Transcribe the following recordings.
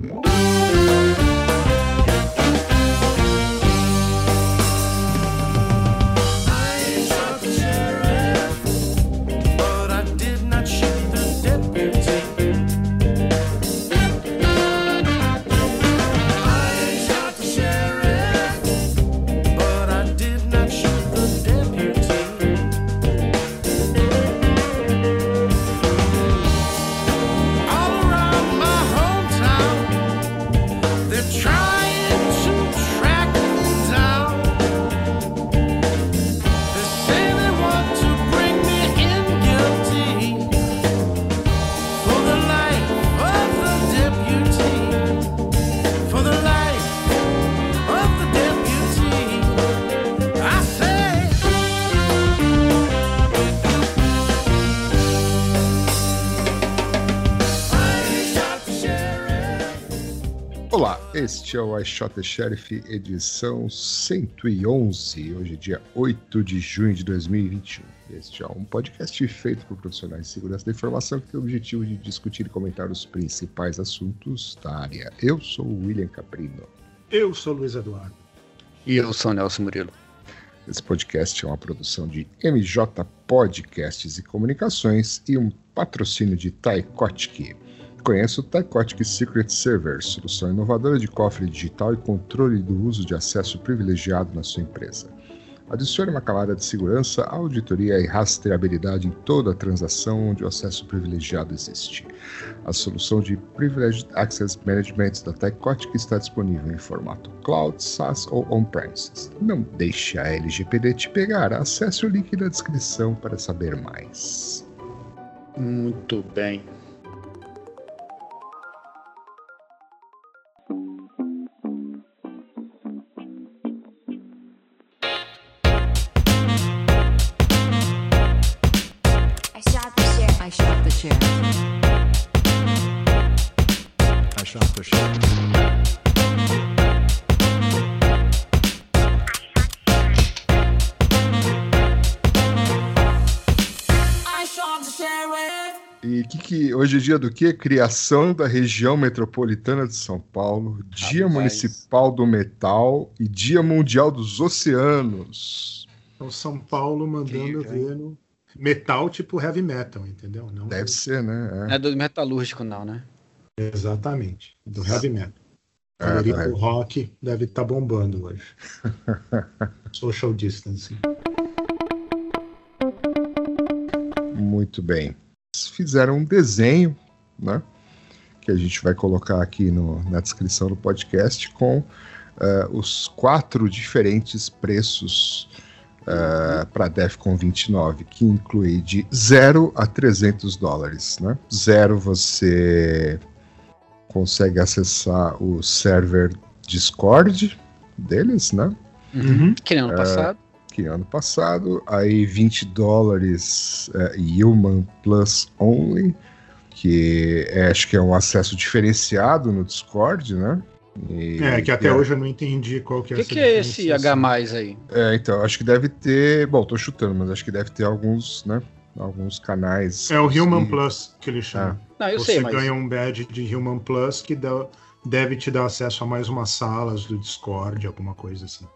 Música Este é o I Shot the Sheriff, edição 111, hoje é dia 8 de junho de 2021. Este é um podcast feito por profissionais de segurança da informação que tem o objetivo de discutir e comentar os principais assuntos da área. Eu sou o William Caprino. Eu sou o Luiz Eduardo. E eu sou o Nelson Murilo. Esse podcast é uma produção de MJ Podcasts e Comunicações e um patrocínio de Taikotic. Conheça o Tycotic Secret Server, solução inovadora de cofre digital e controle do uso de acesso privilegiado na sua empresa. Adicione uma camada de segurança, auditoria e rastreabilidade em toda a transação onde o acesso privilegiado existe. A solução de Privileged Access Management da Tycotic está disponível em formato cloud, SaaS ou on-premises. Não deixe a LGPD te pegar. Acesse o link na descrição para saber mais. Muito bem. Dia do quê? Criação da região metropolitana de São Paulo, Dia. Municipal do Metal e Dia Mundial dos Oceanos. Então São Paulo mandando que, ver no metal tipo heavy metal, entendeu? Não Deve do... ser, né? É. é do metalúrgico não, né? Exatamente, do heavy metal. É, o é. rock deve estar tá bombando hoje. Social distancing. Muito bem fizeram um desenho, né? Que a gente vai colocar aqui no, na descrição do podcast com uh, os quatro diferentes preços uh, para DEFCON 29, que inclui de 0 a 300 dólares, né? Zero você consegue acessar o server Discord deles, né? Uhum. Que ano uh, passado que ano passado. Aí 20 dólares é, Human Plus Only, que é, acho que é um acesso diferenciado no Discord, né? E, é, que até é... hoje eu não entendi qual que é O que, que é esse H aí? É, então, acho que deve ter. Bom, tô chutando, mas acho que deve ter alguns, né? Alguns canais. É o Human Plus que ele chama. É. Não, eu Você sei, mas... ganha um badge de Human Plus que dá, deve te dar acesso a mais umas salas do Discord, alguma coisa assim.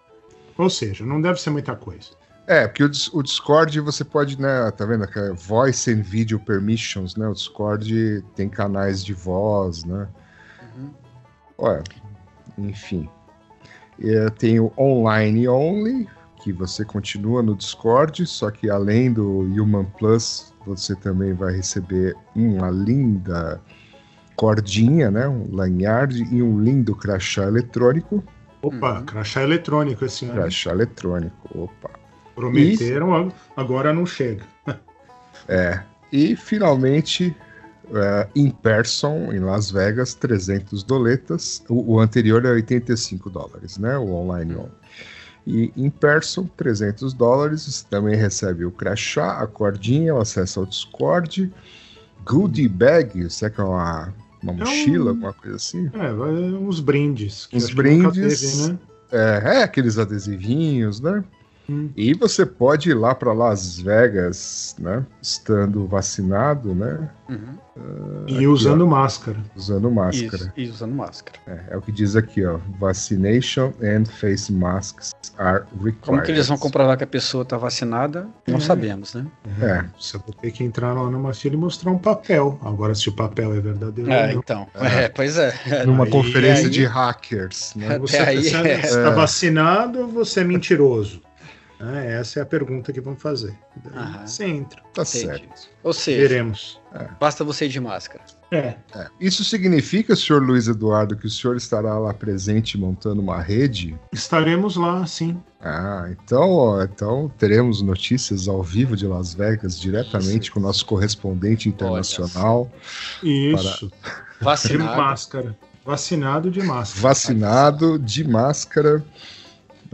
Ou seja, não deve ser muita coisa. É, porque o, o Discord você pode, né, tá vendo? Voice and Video Permissions, né? O Discord tem canais de voz, né? Uhum. Olha, enfim. Tem o Online Only, que você continua no Discord, só que além do Human Plus, você também vai receber uma linda cordinha, né? Um lanyard e um lindo crachá eletrônico. Opa, uhum. crachá eletrônico esse ano. Crachá eletrônico, opa. Prometeram, e... agora não chega. é. E finalmente, uh, in person, em Las Vegas, 300 doletas. O, o, anterior é 85 dólares, né? O online on. E in person, 300 dólares. Você também recebe o crachá, a cordinha, o acesso ao Discord, goodie bag, você que é uma uma mochila, é um... alguma coisa assim? É, uns brindes. Uns brindes. Teve, né? é, é, aqueles adesivinhos, né? Hum. E você pode ir lá para Las Vegas, né? Estando vacinado, né? Uhum. Uh, e aqui, usando ó, máscara. Usando máscara. Isso, e usando máscara. É, é, o que diz aqui, ó. Vaccination and face masks are required. Como que eles vão comprovar que a pessoa está vacinada? Não é. sabemos, né? É. é. Você vai ter que entrar lá numa fila e mostrar um papel. Agora, se o papel é verdadeiro. É, então. É. pois é. Numa aí, conferência aí, de hackers. Né? Você está é. vacinado, você é mentiroso. É, essa é a pergunta que vamos fazer. Você entra. Tá Entendi. certo. Ou seja, Veremos. É. basta você ir de máscara. É. é. Isso significa, senhor Luiz Eduardo, que o senhor estará lá presente montando uma rede? Estaremos lá, sim. Ah, então, então teremos notícias ao vivo de Las Vegas, diretamente com o nosso correspondente internacional. Isso. Para... Vacinado. De máscara. Vacinado de máscara. Vacinado de máscara.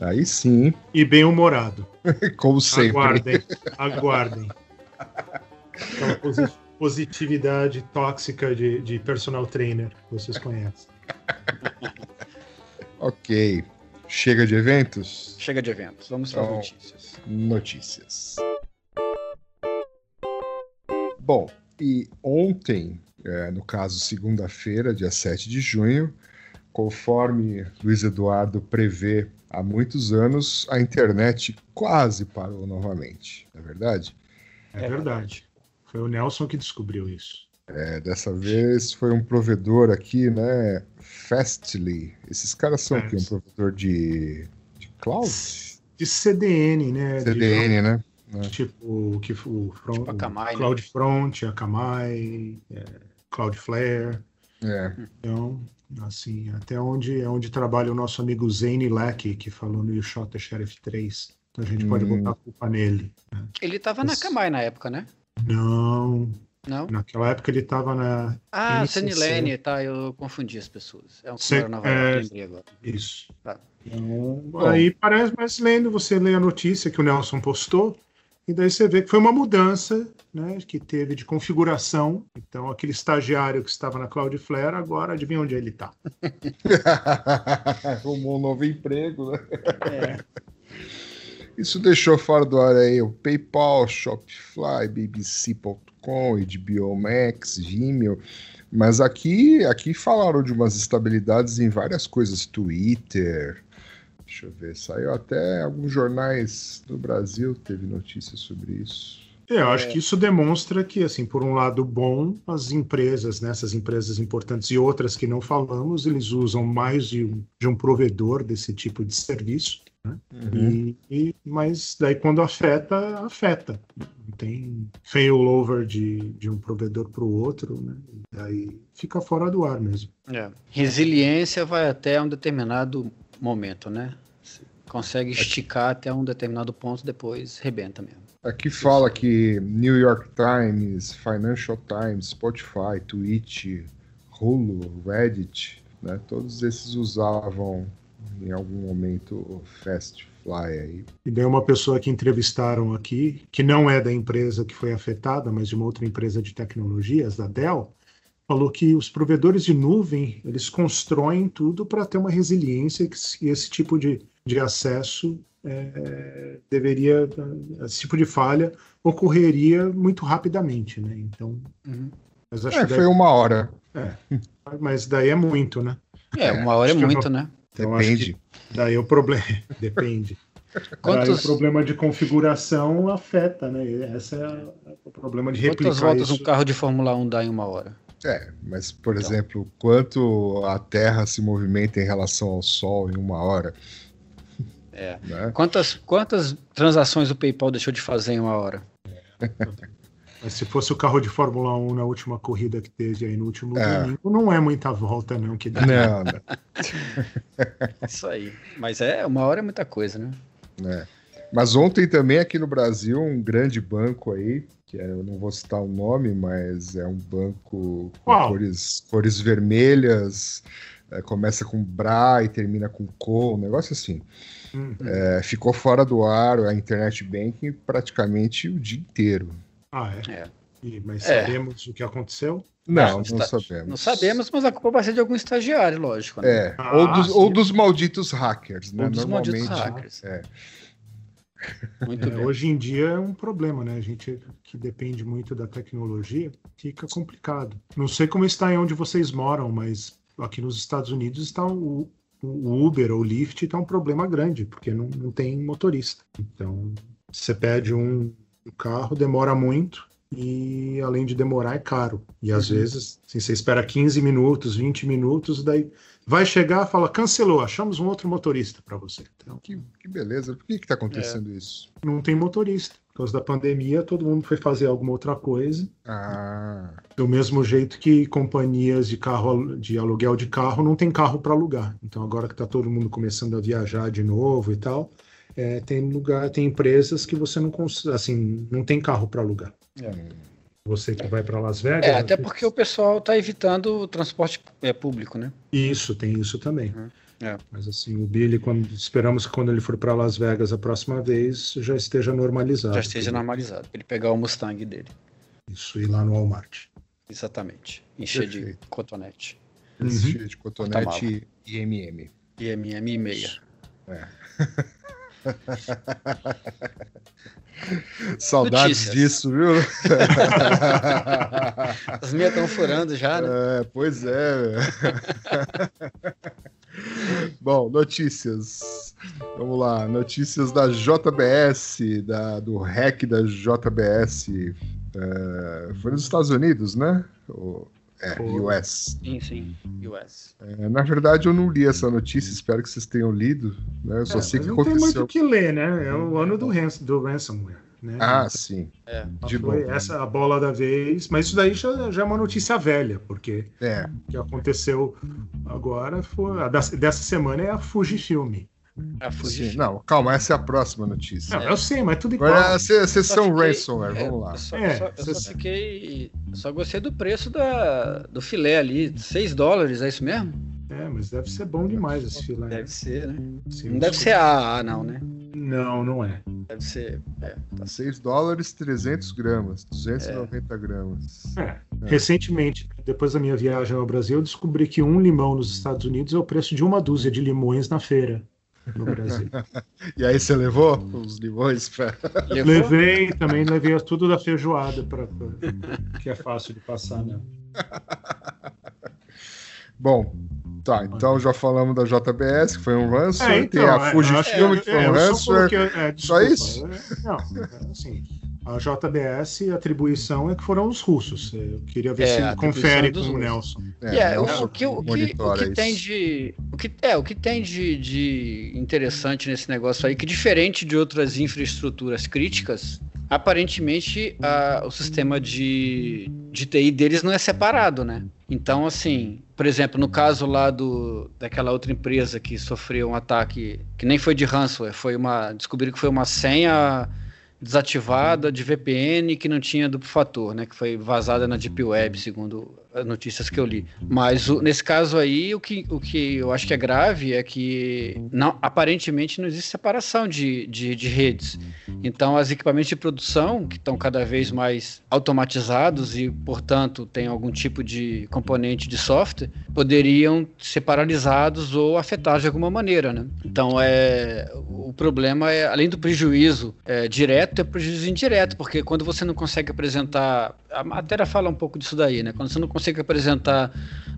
Aí sim. E bem-humorado. Como sempre. Aguardem, aguardem. Aquela positividade tóxica de, de personal trainer que vocês conhecem. ok. Chega de eventos? Chega de eventos. Vamos para então, notícias. Notícias. Bom, e ontem, é, no caso segunda-feira, dia 7 de junho, conforme Luiz Eduardo prevê há muitos anos, a internet quase parou novamente, não é verdade? É verdade. Foi o Nelson que descobriu isso. É, dessa vez foi um provedor aqui, né? Fastly. Esses caras são aqui um provedor de, de cloud? De CDN, né? CDN, de, né? Tipo que o front, tipo a Kamai, né? CloudFront, a Kamai, é, Cloudflare. É. Então, assim, até onde é onde trabalha o nosso amigo Zane Lack, que falou no Shot Sheriff 3. Então a gente hum. pode botar a culpa nele. Né? Ele estava na Kamai na época, né? Não. Não? Naquela época ele estava na. Ah, Lane, tá, eu confundi as pessoas. É um Nova York, lembrei agora. Isso. Tá. Então, aí parece, mas lendo, você lê a notícia que o Nelson postou, e daí você vê que foi uma mudança né, que teve de configuração. Então, aquele estagiário que estava na Cloudflare, agora adivinha onde ele está? Arrumou um novo emprego, né? É. Isso deixou fora do ar aí o PayPal, Shopify, BBC.com, HBO Max, Vimeo. Mas aqui, aqui falaram de umas estabilidades em várias coisas, Twitter, Deixa eu ver, saiu até alguns jornais do Brasil teve notícias sobre isso. É, eu acho é. que isso demonstra que, assim, por um lado bom, as empresas, né, essas empresas importantes e outras que não falamos, eles usam mais de um, de um provedor desse tipo de serviço. Né? Uhum. E, e, mas daí quando afeta, afeta. Não tem failover de, de um provedor para o outro, né? daí fica fora do ar mesmo. É. Resiliência vai até um determinado momento, né? Consegue esticar até um determinado ponto, depois rebenta mesmo. Aqui fala que New York Times, Financial Times, Spotify, Twitch, Hulu, Reddit, né, todos esses usavam em algum momento o Fast Fly aí. E daí uma pessoa que entrevistaram aqui, que não é da empresa que foi afetada, mas de uma outra empresa de tecnologias, da Dell, falou que os provedores de nuvem eles constroem tudo para ter uma resiliência que esse tipo de, de acesso é, deveria esse tipo de falha ocorreria muito rapidamente, né? Então, uhum. mas acho é, que daí, foi uma hora. É, mas daí é muito, né? É, uma hora é muito, né? Depende. Daí o problema depende. Quantos... Daí o problema de configuração afeta, né? Esse é o problema de replicar Quantas voltas isso. um carro de Fórmula 1 dá em uma hora? É, mas, por então. exemplo, quanto a Terra se movimenta em relação ao Sol em uma hora? É. Né? Quantas, quantas transações o PayPal deixou de fazer em uma hora? Mas se fosse o carro de Fórmula 1 na última corrida que teve aí no último é. domingo, não é muita volta, não, que dá. Não, não. Isso aí. Mas é, uma hora é muita coisa, né? É. Mas ontem também aqui no Brasil, um grande banco aí que é, eu não vou citar o nome, mas é um banco com cores, cores vermelhas, é, começa com Bra e termina com Co, um negócio assim. Uhum. É, ficou fora do ar a internet banking praticamente o dia inteiro. Ah, é? é. E, mas é. sabemos o que aconteceu? Não, não, não sabemos. Não sabemos, mas a culpa vai ser de algum estagiário, lógico. Né? É, ah, ou, dos, ou, dos, malditos hackers, né? Ou dos Normalmente, malditos hackers. É. Muito é, bem. Hoje em dia é um problema, né? A gente que depende muito da tecnologia fica complicado. Não sei como está em onde vocês moram, mas aqui nos Estados Unidos está o, o Uber ou o Lyft está um problema grande, porque não, não tem motorista. Então, você pede um, um carro, demora muito, e além de demorar é caro. E às uhum. vezes, assim, você espera 15 minutos, 20 minutos, daí vai chegar, fala, cancelou, achamos um outro motorista para você. Então, que, que, beleza. Por que está acontecendo é, isso? Não tem motorista. Por causa da pandemia, todo mundo foi fazer alguma outra coisa. Ah. Do mesmo jeito que companhias de carro, de aluguel de carro, não tem carro para alugar. Então, agora que está todo mundo começando a viajar de novo e tal, é, tem lugar, tem empresas que você não assim, não tem carro para alugar. É. Você que vai para Las Vegas. É, até porque o pessoal está evitando o transporte é, público, né? Isso, tem isso também. Uhum. É. Mas assim, o Billy, quando esperamos que quando ele for para Las Vegas a próxima vez, já esteja normalizado. Já esteja normalizado, para ele pegar o Mustang dele. Isso, ir lá no Walmart. Exatamente. Encher de cotonete. Uhum. Encher de cotonete e MM. E MM e meia. É. Saudades Notícias. disso, viu? As minhas estão furando já, né? É, pois é. Bom, notícias. Vamos lá. Notícias da JBS, da, do hack da JBS. É, foi nos Estados Unidos, né? O, é, US. Sim, sim, US. É, na verdade, eu não li essa notícia, espero que vocês tenham lido. Né? Eu só é, sei que não aconteceu. Não tem muito o que ler, né? É o ano do, ransom, do ransomware. Né? Ah, sim. É. De foi novo, essa a bola da vez, mas isso daí já, já é uma notícia velha, porque é. o que aconteceu agora foi a dessa semana é a Fujifilm. A Sim, não, calma, essa é a próxima notícia. Não, eu sei, mas tudo igual. Agora, vocês são ransomware, é, vamos lá. Eu só, é, só, eu só fiquei. Só gostei do preço da, do filé ali, 6 dólares, é isso mesmo? É, mas deve ser bom demais esse filé. Deve ser, né? Sim, não deve ser AA, não, né? Não, não é. Deve ser. É, tá. 6 dólares, 300 gramas, 290 é. gramas. É. é. Recentemente, depois da minha viagem ao Brasil, eu descobri que um limão nos Estados Unidos é o preço de uma dúzia de limões na feira no Brasil. e aí você levou os limões para. Levei, também levei tudo da feijoada, pra, pra, que é fácil de passar, né? Bom, tá, então já falamos da JBS, que foi um ransomware, é, então, tem a é, Fujifilm, que foi um é, ransomware. É, só isso? Não, assim, a JBS, a atribuição é que foram os russos. Eu queria ver é, se confere com o Nelson. É, Nelson o, que, o, que, o que tem de. O que, é, o que tem de, de interessante nesse negócio aí, que diferente de outras infraestruturas críticas, aparentemente a, o sistema de, de TI deles não é separado, né? Então, assim, por exemplo, no caso lá do, daquela outra empresa que sofreu um ataque, que nem foi de ransomware, foi uma. Descobriram que foi uma senha desativada de VPN que não tinha duplo fator, né? Que foi vazada na Deep Web, segundo notícias que eu li. Mas o, nesse caso aí, o que, o que eu acho que é grave é que não, aparentemente não existe separação de, de, de redes. Então, os equipamentos de produção, que estão cada vez mais automatizados e, portanto, têm algum tipo de componente de software, poderiam ser paralisados ou afetados de alguma maneira, né? Então, é, o problema é, além do prejuízo é, direto, é prejuízo indireto, porque quando você não consegue apresentar a matéria fala um pouco disso daí, né? Quando você não consegue apresentar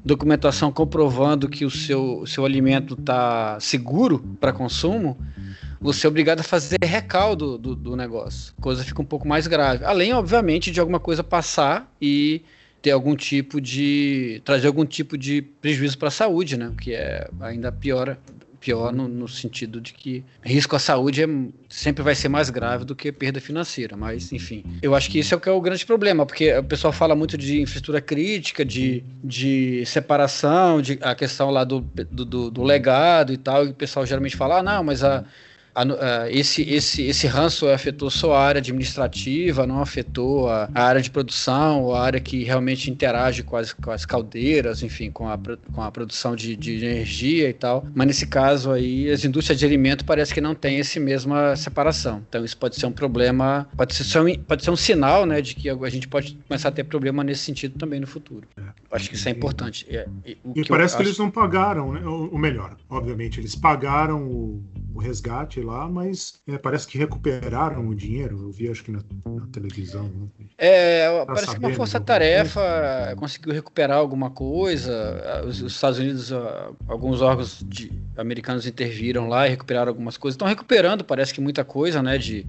documentação comprovando que o seu, seu alimento está seguro para consumo, você é obrigado a fazer recaldo do, do negócio. A coisa fica um pouco mais grave. Além, obviamente, de alguma coisa passar e ter algum tipo de. trazer algum tipo de prejuízo para a saúde, né? Que é ainda piora pior no, no, sentido de que risco à saúde é, sempre vai ser mais grave do que perda financeira. Mas, enfim, eu acho que isso é o que é o grande problema, porque o pessoal fala muito de infraestrutura crítica, de, de separação, de a questão lá do, do, do legado e tal, e o pessoal geralmente fala, ah, não, mas a, esse, esse, esse ransomware afetou só a área administrativa, não afetou a, a, área de produção, a área que realmente interage com as, com as caldeiras, enfim, com a, com a produção de, de energia e tal. Mas nesse caso aí, as indústrias de alimento parece que não tem esse mesma separação. Então isso pode ser um problema, pode ser, um, pode ser um sinal, né, de que a gente pode começar a ter problema nesse sentido também no futuro. É. Acho que isso é importante. É, e, e que parece que eles não pagaram, né? Ou melhor, obviamente, eles pagaram o o resgate lá, mas é, parece que recuperaram o dinheiro. Eu vi, acho que na, na televisão. Né? É, tá parece que uma força-tarefa conseguiu recuperar alguma coisa. Os, os Estados Unidos, alguns órgãos de, americanos interviram lá e recuperaram algumas coisas. Estão recuperando, parece que muita coisa, né, de,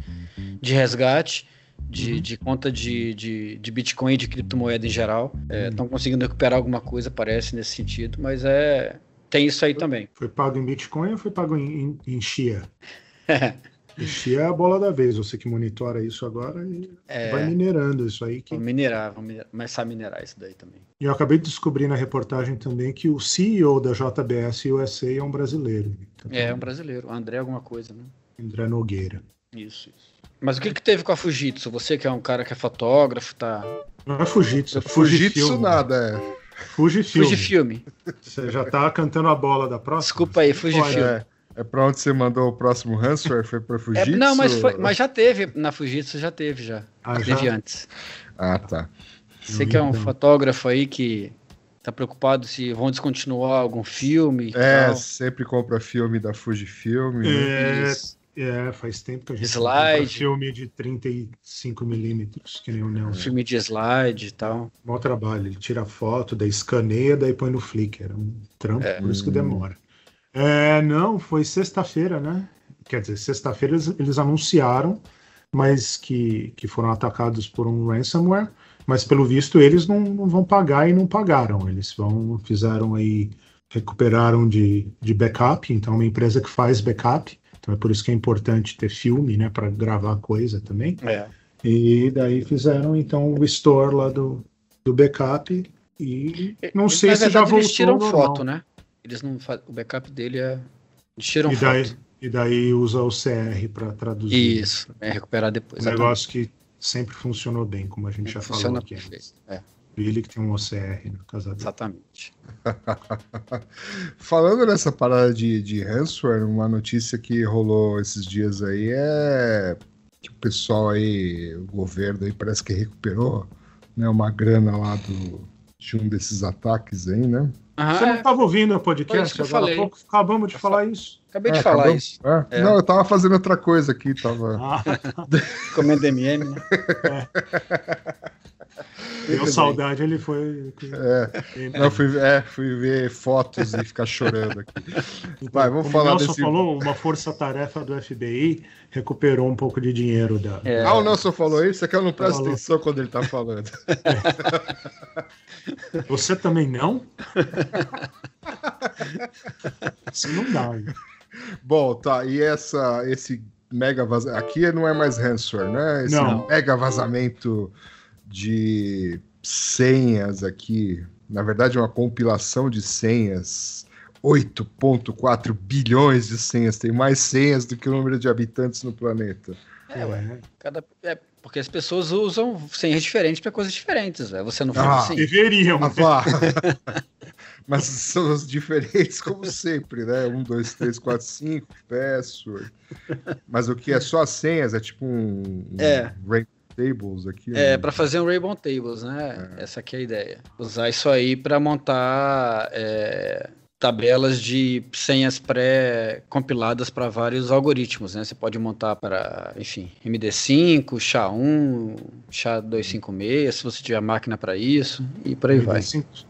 de resgate de, uhum. de conta de, de, de Bitcoin e de criptomoeda em geral. Estão é, conseguindo recuperar alguma coisa, parece, nesse sentido, mas é. Tem isso aí também. Foi pago em Bitcoin ou foi pago em, em, em Xia? Xia é a bola da vez, você que monitora isso agora e é, vai minerando isso aí. Que... Vamos minerar, vamos minerar, começar a minerar isso daí também. E eu acabei de descobrir na reportagem também que o CEO da JBS USA é um brasileiro. Então, é, é um brasileiro, André alguma coisa, né? André Nogueira. Isso, isso. Mas o que, que teve com a Fujitsu? Você que é um cara que é fotógrafo, tá. Não é Fujitsu, é Fujitsu nada, é. Fujifilme. Fujifilme. Você já tá cantando a bola da próxima? Desculpa aí, Fujifilme. É, é pra onde você mandou o próximo ransomware? Foi pra Fujitsu? É, não, mas, foi, mas já teve, na Fujitsu já teve, já. Ah, teve já? antes. Ah, tá. Você que é um fotógrafo aí que tá preocupado se vão descontinuar algum filme. É, tal. sempre compra filme da Fujifilm. Né? É, né? É, faz tempo que a gente slide. filme de 35 milímetros, que nem o Neo. Filme de slide e tal. Bom trabalho, ele tira foto, daí escaneia, daí põe no Flickr. É um trampo, é. por isso que demora. É, não, foi sexta-feira, né? Quer dizer, sexta-feira eles, eles, anunciaram, mas que, que foram atacados por um ransomware, mas pelo visto eles não, não vão pagar e não pagaram. Eles vão, fizeram aí, recuperaram de, de backup, então uma empresa que faz backup então é por isso que é importante ter filme, né, para gravar coisa também. É. E daí fizeram então o store lá do, do backup e não sei se já voltou. Eles tiram foto, né? Eles não o backup dele é eles tiram e daí, foto. E daí usa o CR para traduzir. Isso, é recuperar depois. Um negócio que sempre funcionou bem, como a gente já falou aqui. Antes. É. Ele que tem um OCR na casa dele. Exatamente. Falando nessa parada de, de ransomware, uma notícia que rolou esses dias aí é que o pessoal aí, o governo aí parece que recuperou né, uma grana lá do, de um desses ataques aí, né? Você não estava ouvindo o podcast agora há pouco? Acabamos de falar isso. Acabei de é, falar isso. É. É. Não, eu tava fazendo outra coisa aqui, tava. Ah. Comendo MM, né? É. Deu saudade, ele foi. É, não, fui, é, fui ver fotos e ficar chorando aqui. Vai, vamos Como falar o Nelson desse. falou, uma força-tarefa do FBI recuperou um pouco de dinheiro da. É. Ah, o Nelson falou isso, é que eu não presto atenção quando ele tá falando. Você também não? Assim não dá. Hein? Bom, tá, e essa, esse mega vazamento. Aqui não é mais ransomware, né? Esse não. mega vazamento de senhas aqui. Na verdade, é uma compilação de senhas. 8,4 bilhões de senhas. Tem mais senhas do que o número de habitantes no planeta. É, ué. Cada, é, porque as pessoas usam senhas diferentes para coisas diferentes. Véio. Você não ah, assim. Deveriam. Ah, Mas são diferentes, como sempre, né? 1, 2, 3, 4, 5, password. Mas o que é só as senhas é tipo um, um é. Tables aqui. É, né? para fazer um Rainbow Tables, né? É. Essa aqui é a ideia. Usar isso aí para montar é, tabelas de senhas pré-compiladas para vários algoritmos, né? Você pode montar para, enfim, MD5, SHA-1, SHA-256, se você tiver máquina para isso, e por aí MD5. vai.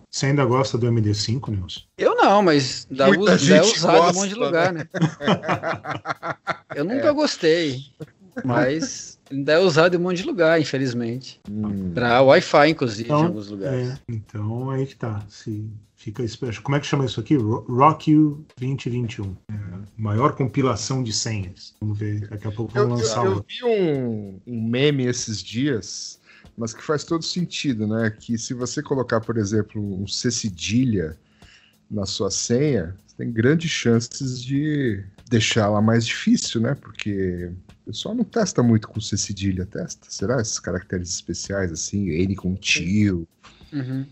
Você ainda gosta do MD5, Nilson? Eu não, mas dá, uso, é usado gosta, em um monte de lugar, né? né? Eu nunca é. gostei, mas ainda é usado em um monte de lugar, infelizmente. Hum. Para Wi-Fi, inclusive, então, em alguns lugares. É, então aí que tá. Se fica esperto. Como é que chama isso aqui? RockU 2021. É, maior compilação de senhas. Vamos ver, daqui a pouco vamos lançar. Eu, eu vi um, um meme esses dias mas que faz todo sentido, né? Que se você colocar, por exemplo, um C cedilha na sua senha, você tem grandes chances de deixá-la mais difícil, né? Porque o pessoal não testa muito com C cedilha, testa? Será esses caracteres especiais assim, N com tio? Uhum.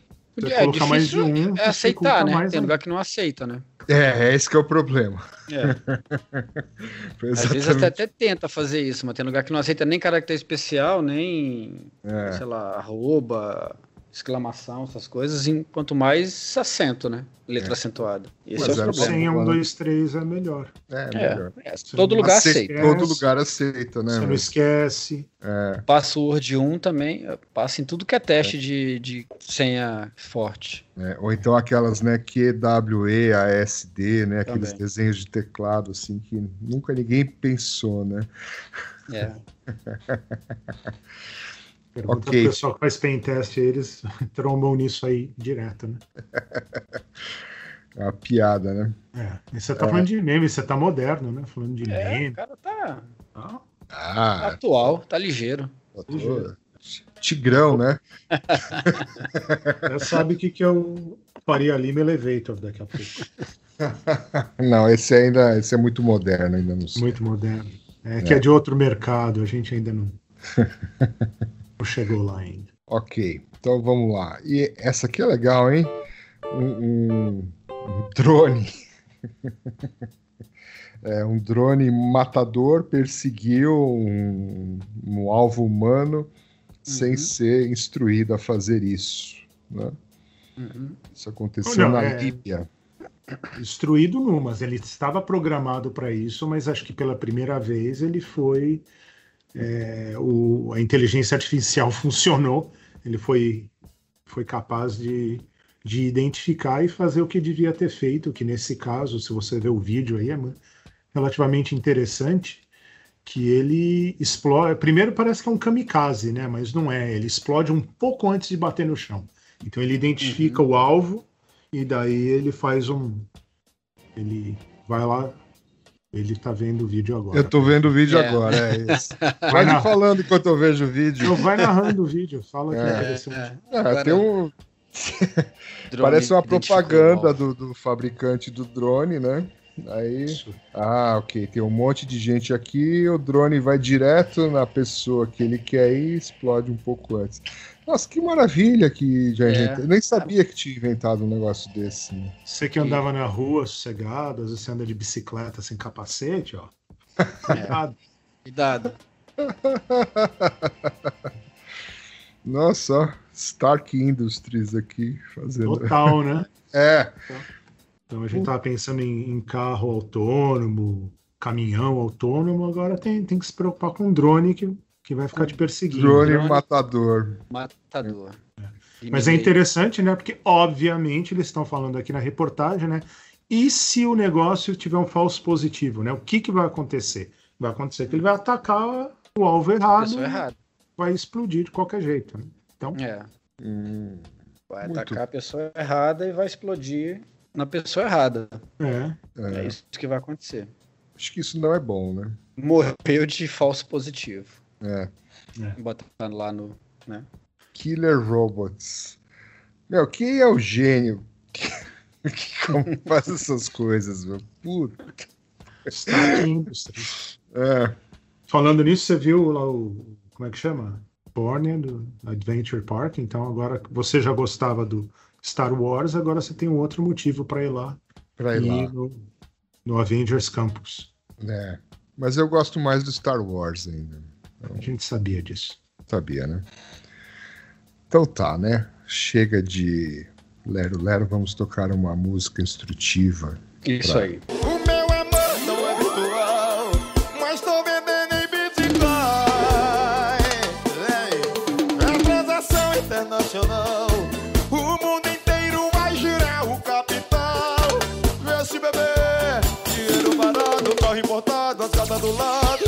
É, é mais de um, é aceitar, né? Tem um. lugar que não aceita, né? É, é esse que é o problema. É. Às vezes até, até, tenta fazer isso, mas tem lugar que não aceita nem caractere especial, nem, é. sei lá, arroba, exclamação, essas coisas, quanto mais acento, né? Letra é. acentuada. Esse Mas é o problema. Sem um, dois, três é melhor. É, é melhor. É, todo lugar aceita. aceita. Todo lugar aceita, né? Você não esquece. É. Password 1 também, passa em tudo que é teste é. de, de senha forte. É, ou então aquelas, né, QWE, ASD, né? Aqueles também. desenhos de teclado, assim, que nunca ninguém pensou, né? É. Pergunta okay. pessoal que faz pen test, eles trombam nisso aí direto, né? É uma piada, né? É. E você tá é. falando de meme, você tá moderno, né? Falando de é, meme. O cara tá. Ah. tá atual, tá ligeiro. ligeiro. Tigrão, né? Já sabe o que, que eu faria Lima Elevator daqui a pouco. Não, esse ainda esse é muito moderno, ainda não sei. Muito moderno. É, é. que é de outro mercado, a gente ainda não. Não chegou lá ainda. Ok, então vamos lá. E essa aqui é legal, hein? Um, um, um drone. é, um drone matador perseguiu um, um alvo humano uhum. sem ser instruído a fazer isso. Né? Uhum. Isso aconteceu Não, na é... Líbia. Instruído não, mas ele estava programado para isso, mas acho que pela primeira vez ele foi é, o, a inteligência artificial funcionou, ele foi, foi capaz de, de identificar e fazer o que devia ter feito, que nesse caso, se você ver o vídeo aí, é relativamente interessante, que ele explode. Primeiro parece que é um kamikaze, né? Mas não é. Ele explode um pouco antes de bater no chão. Então ele identifica uhum. o alvo e daí ele faz um. Ele vai lá, ele tá vendo o vídeo agora. Eu tô vendo o vídeo é. agora, é isso. Vai me falando enquanto eu vejo o vídeo. Então vai narrando o vídeo, fala que é, é interessante. É, tem um. Parece uma propaganda do, do, fabricante do drone, né? Aí. Isso. Ah, ok. Tem um monte de gente aqui, o drone vai direto na pessoa que ele quer e explode um pouco antes. Nossa, que maravilha que já é. Eu nem sabia que tinha inventado um negócio desse. Né? Você que andava na rua sossegado, às vezes você anda de bicicleta sem capacete, ó. Cuidado. Cuidado. Nossa, Stark Industries aqui fazendo. Total, né? é. Então a gente tava pensando em, em, carro autônomo, caminhão autônomo, agora tem, tem que se preocupar com drone que que vai ficar te perseguindo. Drone, drone matador. Matador. É. Mas é interessante, né? Porque, obviamente, eles estão falando aqui na reportagem, né? E se o negócio tiver um falso positivo, né? O que, que vai acontecer? Vai acontecer que ele vai atacar o alvo errado. errado. Vai explodir de qualquer jeito. Né? Então. É. Hum, vai muito... atacar a pessoa errada e vai explodir na pessoa errada. É. É, é isso que vai acontecer. Acho que isso não é bom, né? Morreu de falso positivo. É. é. Botando lá no. Né? Killer Robots. Meu, quem é o gênio que, que faz essas coisas, meu? Puta. Stark Industries. É. Falando nisso, você viu lá o. Como é que chama? Borne do Adventure Park. Então agora você já gostava do Star Wars, agora você tem um outro motivo para ir lá. Para ir lá. No, no Avengers Campus. É. Mas eu gosto mais do Star Wars ainda. A gente sabia disso. Sabia, né? Então tá, né? Chega de Lero Lero, vamos tocar uma música instrutiva. Isso pra... aí. O meu amor não é virtual, mas tô vendendo em Bitcoin. É transação internacional. O mundo inteiro vai girar o capital. Vê se dinheiro parado, carro importado, as gatas do lado.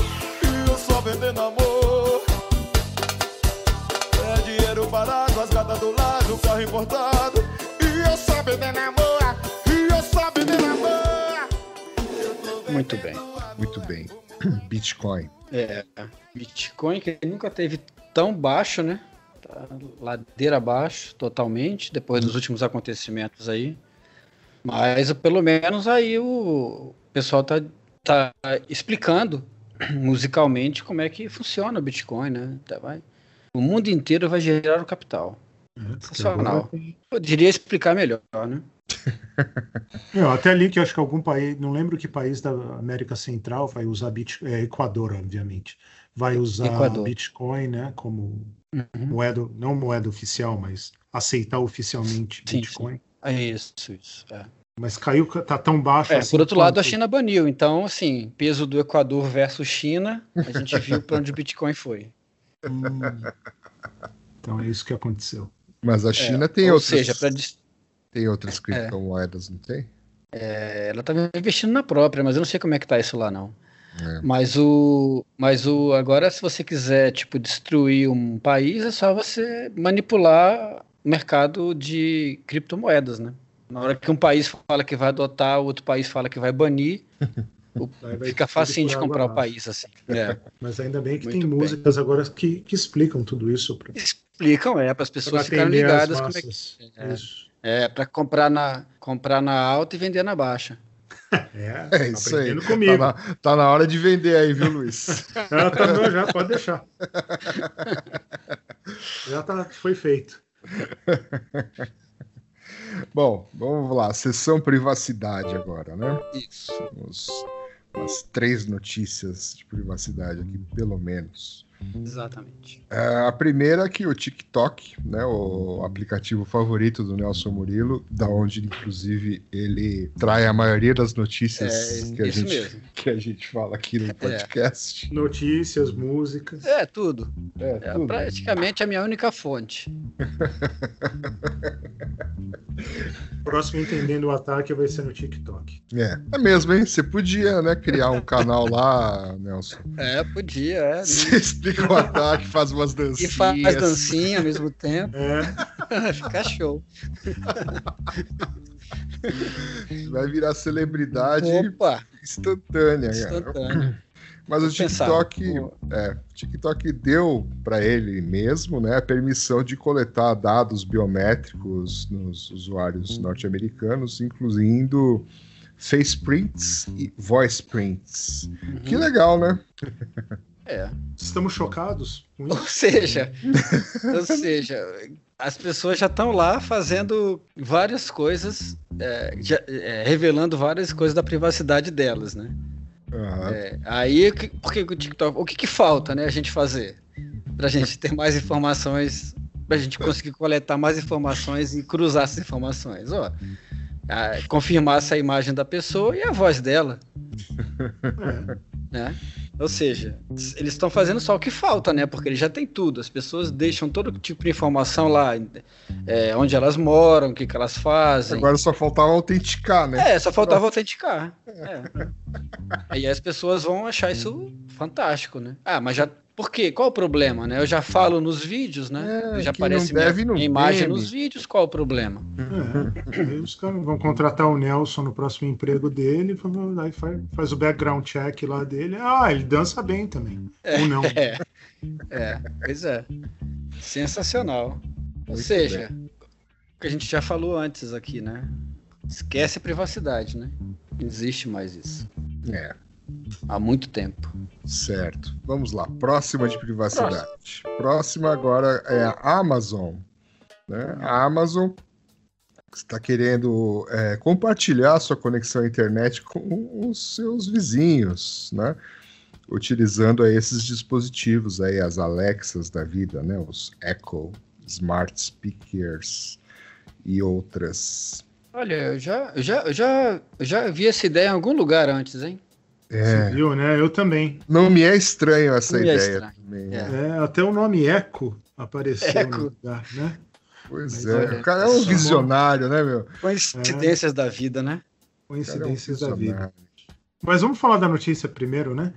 E eu só vendendo amor. rasgada do lado, carro importado. E eu só bebendo amor, e eu só bebendo amor. Muito bem. Muito bem. Bitcoin. É, Bitcoin que nunca teve tão baixo, né? Tá ladeira abaixo, totalmente, depois dos últimos acontecimentos aí. Mas pelo menos aí o pessoal tá, tá explicando musicalmente como é que funciona o Bitcoin, né? Tá, vai, o mundo inteiro vai gerar o capital. É, Sensacional. Eu diria explicar melhor, né? Eu, até ali que eu acho que algum país, não lembro que país da América Central vai usar Bit, é, Equador, obviamente, vai usar Equador. Bitcoin, né, como uhum. moeda, não moeda oficial, mas aceitar oficialmente sim, Bitcoin. Sim. É isso, isso. É. Mas caiu, tá tão baixo. É, assim, por outro quanto... lado, a China baniu. Então, assim, peso do Equador versus China, a gente viu para onde o Bitcoin foi. Hum. Então é isso que aconteceu. Mas a China é, tem ou outras. Seja, pra... Tem outras é. criptomoedas, não tem? É, ela tá investindo na própria, mas eu não sei como é que tá isso lá, não. É. Mas o. Mas o. Agora, se você quiser, tipo, destruir um país, é só você manipular o mercado de criptomoedas, né? Na hora que um país fala que vai adotar, o outro país fala que vai banir, o, fica facinho de comprar o país, assim. É. Mas ainda bem que Muito tem bem. músicas agora que, que explicam tudo isso. Pra... Explicam, é, para as pessoas ficarem ligadas como é que. É, é para comprar na, comprar na alta e vender na baixa. É, é isso aí. Comigo. Tá na, tá, na, hora de vender aí, viu, Luiz? já, tá, já pode deixar. já tá, foi feito. Bom, vamos lá. Sessão privacidade agora, né? Isso. Os, as três notícias de privacidade aqui, pelo menos. Exatamente. É, a primeira é que o TikTok, né, o aplicativo favorito do Nelson Murilo, da onde inclusive ele trai a maioria das notícias é, que, a gente, que a gente fala aqui no é. podcast. É. Notícias, músicas. É, tudo. É, é tudo. praticamente a minha única fonte. Próximo Entendendo o Ataque vai ser no TikTok. É, é mesmo, hein? Você podia, né, criar um canal lá, Nelson. É, podia, é. Você o ataque, faz umas dancinhas. E faz dancinha ao mesmo tempo. É. Fica show. Vai virar celebridade Opa. instantânea, Instantânea. Mas o TikTok, é, TikTok deu para ele mesmo né, a permissão de coletar dados biométricos nos usuários norte-americanos, incluindo face prints e voice prints. Uhum. Que legal, né? É. Estamos chocados. Ou seja, ou seja, as pessoas já estão lá fazendo várias coisas, é, já, é, revelando várias coisas da privacidade delas, né? Uhum. É, aí, por que o TikTok? O que, que falta, né, a gente fazer? Pra gente ter mais informações, pra gente conseguir coletar mais informações e cruzar essas informações. Ó, a, confirmar essa imagem da pessoa e a voz dela. Né? Ou seja, eles estão fazendo só o que falta, né? Porque eles já têm tudo. As pessoas deixam todo tipo de informação lá, é, onde elas moram, o que, que elas fazem. Agora só faltava autenticar, né? É, só faltava autenticar. É. Aí as pessoas vão achar isso fantástico, né? Ah, mas já por quê? Qual o problema, né? Eu já falo nos vídeos, né? É, já aparece deve, minha, minha imagem nos vídeos, qual o problema? É, os caras vão contratar o Nelson no próximo emprego dele, aí faz, faz, o background check lá dele. Ah, ele dança bem também. É, Ou não. É, é, pois é. Sensacional. Ou seja, bem. o que a gente já falou antes aqui, né? Esquece a privacidade, né? Não existe mais isso. É. Há muito tempo. Certo. Vamos lá. Próxima de privacidade. Próxima agora é a Amazon. Né? A Amazon está querendo é, compartilhar sua conexão à internet com os seus vizinhos, né? Utilizando aí, esses dispositivos aí, as Alexas da vida, né? Os Echo, Smart Speakers e outras. Olha, eu já, já, já, eu já vi essa ideia em algum lugar antes, hein? É. Você viu, né? Eu também. Não me é estranho essa Não é ideia. É. é. até o nome Eco apareceu Eco. no lugar, né? Pois Mas, é, o cara é um visionário, né, meu? Coincidências é. da vida, né? Coincidências é um da vida. Mas vamos falar da notícia primeiro, né?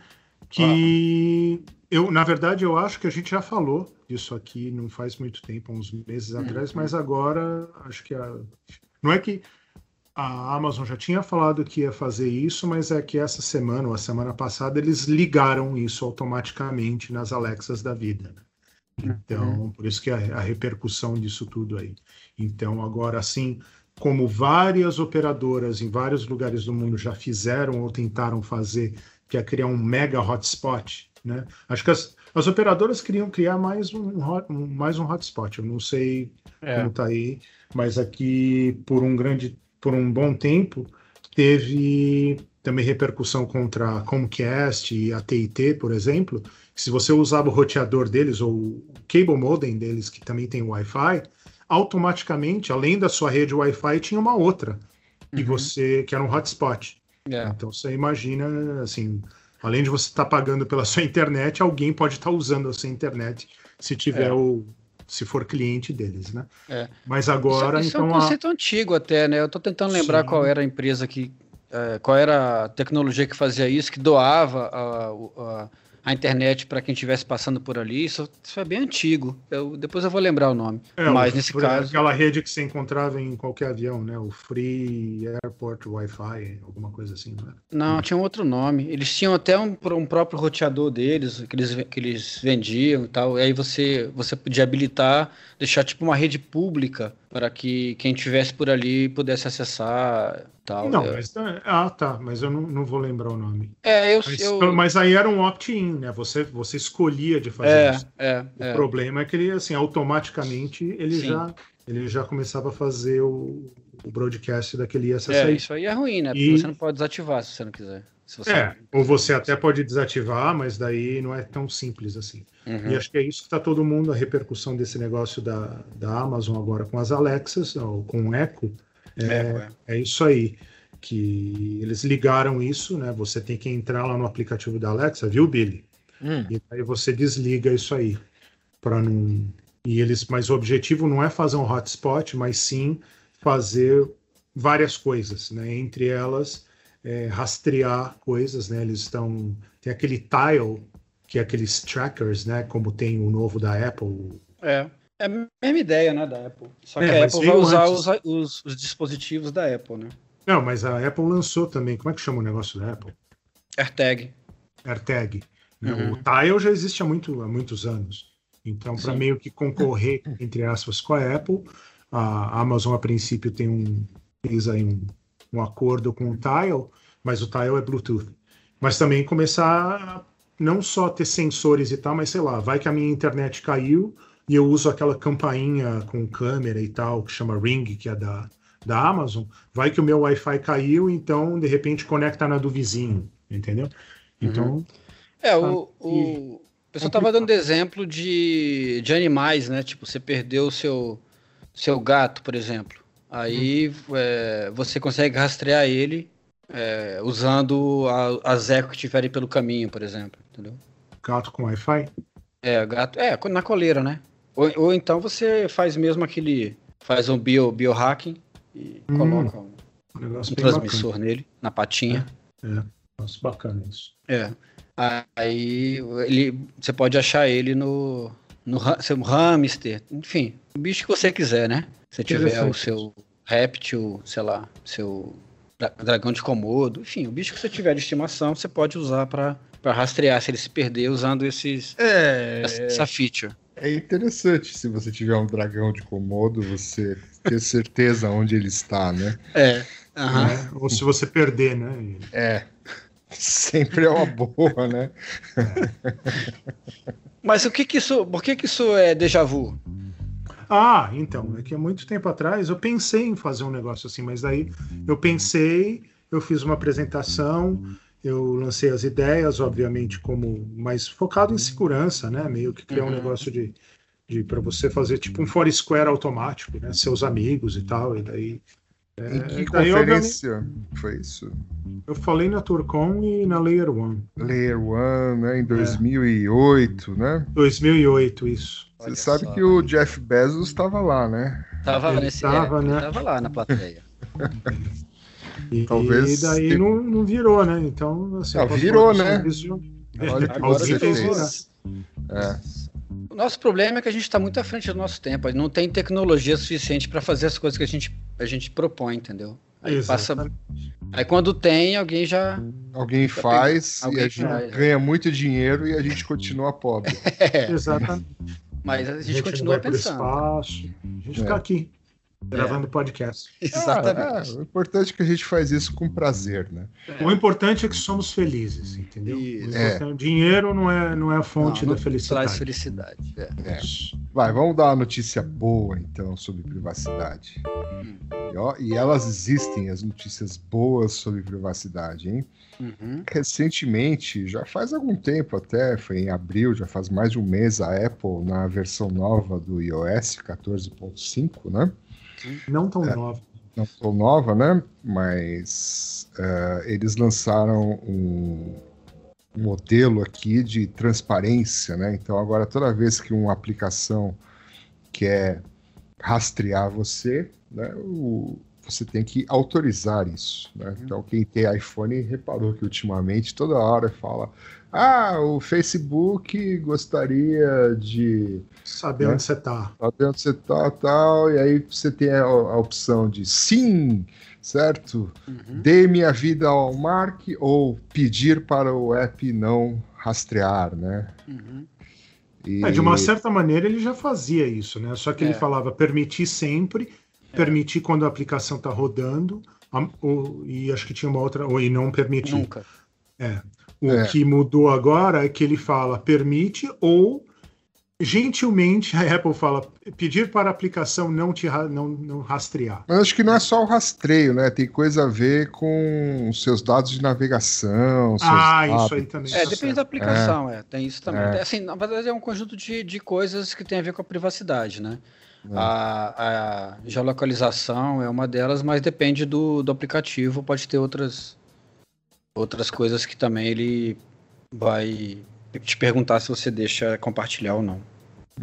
Que ah. eu, na verdade, eu acho que a gente já falou disso aqui não faz muito tempo, uns meses uhum. atrás, mas agora acho que a... não é que a Amazon já tinha falado que ia fazer isso, mas é que essa semana ou a semana passada eles ligaram isso automaticamente nas Alexas da vida. Né? Então, uhum. por isso que a, a, repercussão disso tudo aí. Então, agora assim, como várias operadoras em vários lugares do mundo já fizeram ou tentaram fazer, que é criar um mega hotspot, né? Acho que as, as operadoras queriam criar mais um, um mais um hotspot. Eu não sei é. como está aí, mas aqui por um grande por um bom tempo, teve também repercussão contra a Comcast e a TIT, por exemplo. Se você usava o roteador deles ou o cable modem deles, que também tem Wi-Fi, automaticamente, além da sua rede Wi-Fi, tinha uma outra uhum. e você que era um hotspot. É. Então você imagina assim, além de você estar tá pagando pela sua internet, alguém pode estar tá usando a sua internet se tiver é. o se for cliente deles, né? É. Mas agora isso, isso então é um conceito a... antigo até, né? Eu estou tentando lembrar Sim. qual era a empresa que é, qual era a tecnologia que fazia isso, que doava a, a, a internet para quem estivesse passando por ali. Isso, isso é bem antigo. Eu, depois eu vou lembrar o nome. É, Mas o, nesse caso. Aquela rede que você encontrava em qualquer avião, né? O Free Airport Wi-Fi, alguma coisa assim, não Não, tinha um outro nome. Eles tinham até um, um próprio roteador deles, que eles, que eles vendiam e tal. E aí você, você podia habilitar, deixar tipo uma rede pública para que quem tivesse por ali pudesse acessar tal. Não, é. mas, ah, tá, mas eu não, não vou lembrar o nome. É, eu, mas, eu... mas aí era um opt-in, né? Você, você escolhia de fazer é, isso. É, o é. problema é que ele, assim, automaticamente ele já ele já começava a fazer o, o broadcast daquele SSI. É, isso aí é ruim, né? Porque e... você não pode desativar se você não quiser. Você é, ou você até pode desativar, mas daí não é tão simples assim. Uhum. E acho que é isso que está todo mundo, a repercussão desse negócio da, da Amazon agora com as Alexas, ou com o Echo, é, é, é isso aí. Que eles ligaram isso, né? Você tem que entrar lá no aplicativo da Alexa, viu, Billy? Hum. E aí você desliga isso aí. para não. E eles, mas o objetivo não é fazer um hotspot, mas sim fazer várias coisas, né? Entre elas, é, rastrear coisas, né? Eles estão. Tem aquele tile, que é aqueles trackers, né? Como tem o novo da Apple. É. É a mesma ideia, né, da Apple. Só é, que a Apple vai usar os, os, os, dispositivos da Apple, né? Não, mas a Apple lançou também. Como é que chama o negócio da Apple? AirTag. AirTag. Uhum. O Tile já existe há, muito, há muitos anos. Então, para meio que concorrer, entre aspas, com a Apple, a Amazon, a princípio, tem um, fez aí um, um acordo com o Tile, mas o Tile é Bluetooth. Mas também começar a não só ter sensores e tal, mas sei lá, vai que a minha internet caiu, e eu uso aquela campainha com câmera e tal, que chama Ring, que é da, da Amazon, vai que o meu Wi-Fi caiu, então de repente conecta na do vizinho, entendeu? Então. Uhum. É, o, o, o pessoal estava dando exemplo de, de animais, né? Tipo, você perdeu o seu, seu gato, por exemplo. Aí uhum. é, você consegue rastrear ele é, usando a, as eco que tiverem pelo caminho, por exemplo, entendeu? Gato com Wi-Fi? É, gato. É, na coleira, né? Ou, ou então você faz mesmo aquele. Faz um bio, biohacking e hum, coloca um, um transmissor bacana. nele, na patinha. É, é. Nossa, bacana isso. É. Aí ele, você pode achar ele no, no seu hamster, enfim, o bicho que você quiser, né? Se tiver o seu réptil, sei lá, seu dragão de comodo, enfim, o bicho que você tiver de estimação, você pode usar para rastrear se ele se perder usando esses é, essa feature. É interessante se você tiver um dragão de Komodo, você ter certeza onde ele está, né? É. Uhum. é. Ou se você perder, né? É. Sempre é uma boa, né? Mas o que que isso, por que que isso é déjà vu? Ah, então, é que há muito tempo atrás eu pensei em fazer um negócio assim, mas daí eu pensei, eu fiz uma apresentação, eu lancei as ideias, obviamente, como mais focado em segurança, né? Meio que criar uhum. um negócio de, de para você fazer tipo um Foursquare automático, né? Seus amigos e tal, e daí. É, em que daí, conferência foi isso? Eu falei na Turcom e na Layer One. Layer One, né? Em 2008, é. né? 2008, isso. Você Olha sabe só, que o Jeff Bezos estava lá, né? Tava, nesse, tava, é, né? tava lá na plateia. E, Talvez. E daí não, não virou, né? Então, assim. Não, virou, né? Olha que você fez. É. O nosso problema é que a gente está muito à frente do nosso tempo. Não tem tecnologia suficiente para fazer as coisas que a gente, a gente propõe, entendeu? Aí, passa... Aí quando tem, alguém já. Alguém já faz alguém e a gente faz, ganha é. muito dinheiro e a gente continua pobre. é. Exatamente. Mas a gente, a gente continua pensando. Espaço, a gente é. fica aqui. Gravando é. podcast. Exatamente. Ah, é, o importante é que a gente faz isso com prazer, né? É. O importante é que somos felizes, entendeu? É. Dinheiro não é, não é a fonte não, não da felicidade. Traz felicidade. É. é. Vai, vamos dar uma notícia boa, então, sobre privacidade. Hum. E, ó, e, elas existem, as notícias boas sobre privacidade, hein? Uhum. Recentemente, já faz algum tempo até, foi em abril, já faz mais de um mês, a Apple, na versão nova do iOS 14.5, né? Não tão é, nova. Não tão nova, né? Mas uh, eles lançaram um modelo aqui de transparência, né? Então agora toda vez que uma aplicação quer rastrear você, né, o, você tem que autorizar isso. Né? Uhum. Então, quem tem iPhone reparou que ultimamente toda hora fala: ah, o Facebook gostaria de. Saber né? onde você está. Saber onde você está tal. E aí você tem a, a opção de sim, certo? Uhum. Dê minha vida ao Mark ou pedir para o app não rastrear, né? Uhum. E... É, de uma certa maneira ele já fazia isso, né? Só que é. ele falava permitir sempre permitir quando a aplicação está rodando, ou, e acho que tinha uma outra, ou e não permitir. Nunca. É. O é. que mudou agora é que ele fala permite ou gentilmente a Apple fala pedir para a aplicação não te não, não rastrear. Mas acho que não é só o rastreio, né? Tem coisa a ver com os seus dados de navegação. ah, isso aí também. É, depende da aplicação, é. é. Tem isso também. É. Assim, na verdade é um conjunto de, de coisas que tem a ver com a privacidade, né? É. A, a geolocalização é uma delas, mas depende do, do aplicativo. Pode ter outras, outras coisas que também ele vai te perguntar se você deixa compartilhar ou não.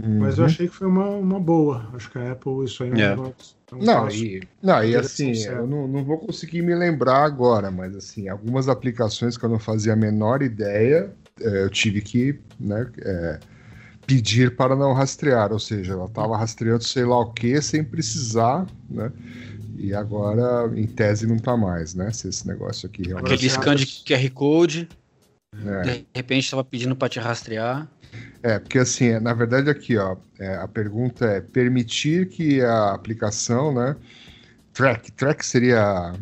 Uhum. Mas eu achei que foi uma, uma boa. Acho que a Apple, isso aí é um yeah. negócio. É não, e, não, e assim, eu não, não vou conseguir me lembrar agora, mas assim, algumas aplicações que eu não fazia a menor ideia, é, eu tive que né, é, pedir para não rastrear, ou seja, ela estava rastreando sei lá o que sem precisar, né? E agora, em tese, não está mais, né? Se esse negócio aqui realmente. Aquele scan de QR Code, é. de repente estava pedindo para te rastrear. É, porque assim, na verdade aqui, ó, é, a pergunta é permitir que a aplicação, né, track, track seria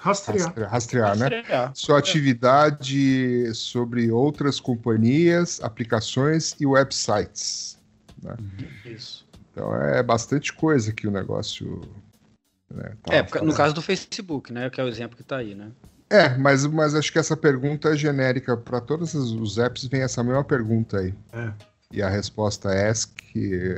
Rastrear. Rastrear, né? Rastrear. Sua atividade sobre outras companhias, aplicações e websites. Né? Uhum. Isso. Então é bastante coisa que o negócio. Né, tá é, no caso do Facebook, né? Que é o exemplo que está aí, né? É, mas, mas acho que essa pergunta é genérica. Para todos os apps vem essa mesma pergunta aí. É. E a resposta é ask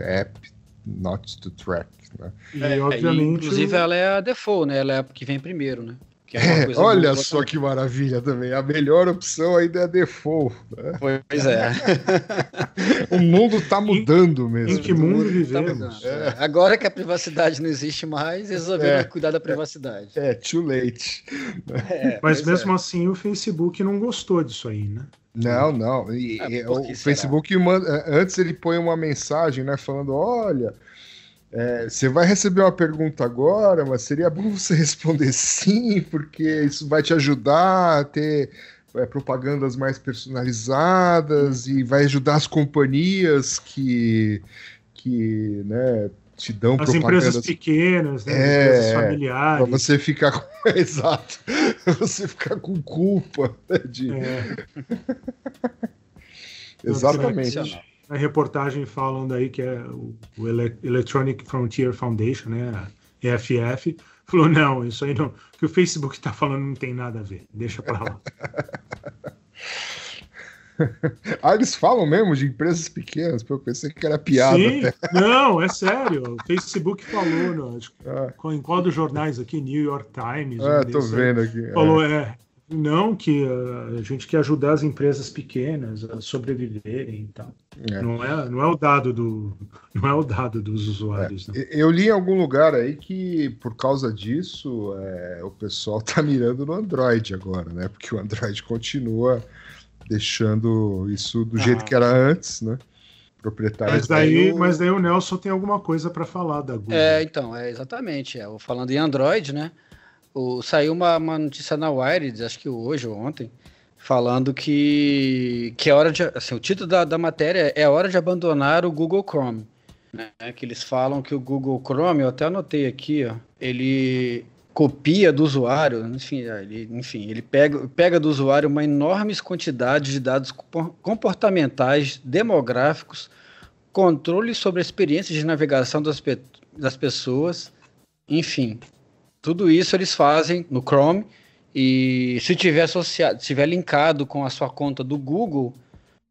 app not to track. Né? E, é, obviamente. inclusive, ela é a default, né? Ela é a que vem primeiro, né? É é, olha só que maravilha também. A melhor opção ainda é a default. Né? Pois é. o mundo está mudando mesmo. Em que mundo vivemos? Tá é. Agora que a privacidade não existe mais, resolveram é. cuidar da privacidade. É, too late. É, Mas mesmo assim o Facebook não gostou disso aí, né? Não, não. E, ah, o Facebook manda, antes ele põe uma mensagem, né, falando, olha, é, você vai receber uma pergunta agora, mas seria bom você responder sim, porque isso vai te ajudar a ter é, propagandas mais personalizadas e vai ajudar as companhias que, que né, te dão as empresas pequenas, né, é, empresas familiares. Para você ficar com... exato, você ficar com culpa né, de é. Exatamente a reportagem falando aí que é o, o Electronic Frontier Foundation, né, a EFF, falou não, isso aí não, que o Facebook está falando não tem nada a ver, deixa para lá. ah, eles falam mesmo de empresas pequenas, eu pensei que era piada. Sim, não, é sério. O Facebook falou, no, ah. em qual dos jornais aqui, New York Times. Ah, tô vendo aqui. Falou, é. é não, que a gente quer ajudar as empresas pequenas a sobreviverem e tal. É. Não, é, não é o dado do não é o dado dos usuários. É. Eu li em algum lugar aí que por causa disso é, o pessoal tá mirando no Android agora, né? Porque o Android continua deixando isso do ah. jeito que era antes, né? Proprietário. Mas daí, mas daí o Nelson tem alguma coisa para falar da Google. É, então, é exatamente. É, falando em Android, né? O, saiu uma, uma notícia na Wired, acho que hoje ou ontem, falando que, que é hora de. Assim, o título da, da matéria é Hora de abandonar o Google Chrome. né, que eles falam que o Google Chrome, eu até anotei aqui, ó, ele copia do usuário, enfim, ele, enfim, ele pega, pega do usuário uma enorme quantidade de dados comportamentais, demográficos, controle sobre a experiência de navegação das, pe das pessoas, enfim, tudo isso eles fazem no Chrome e se tiver associado, tiver linkado com a sua conta do Google,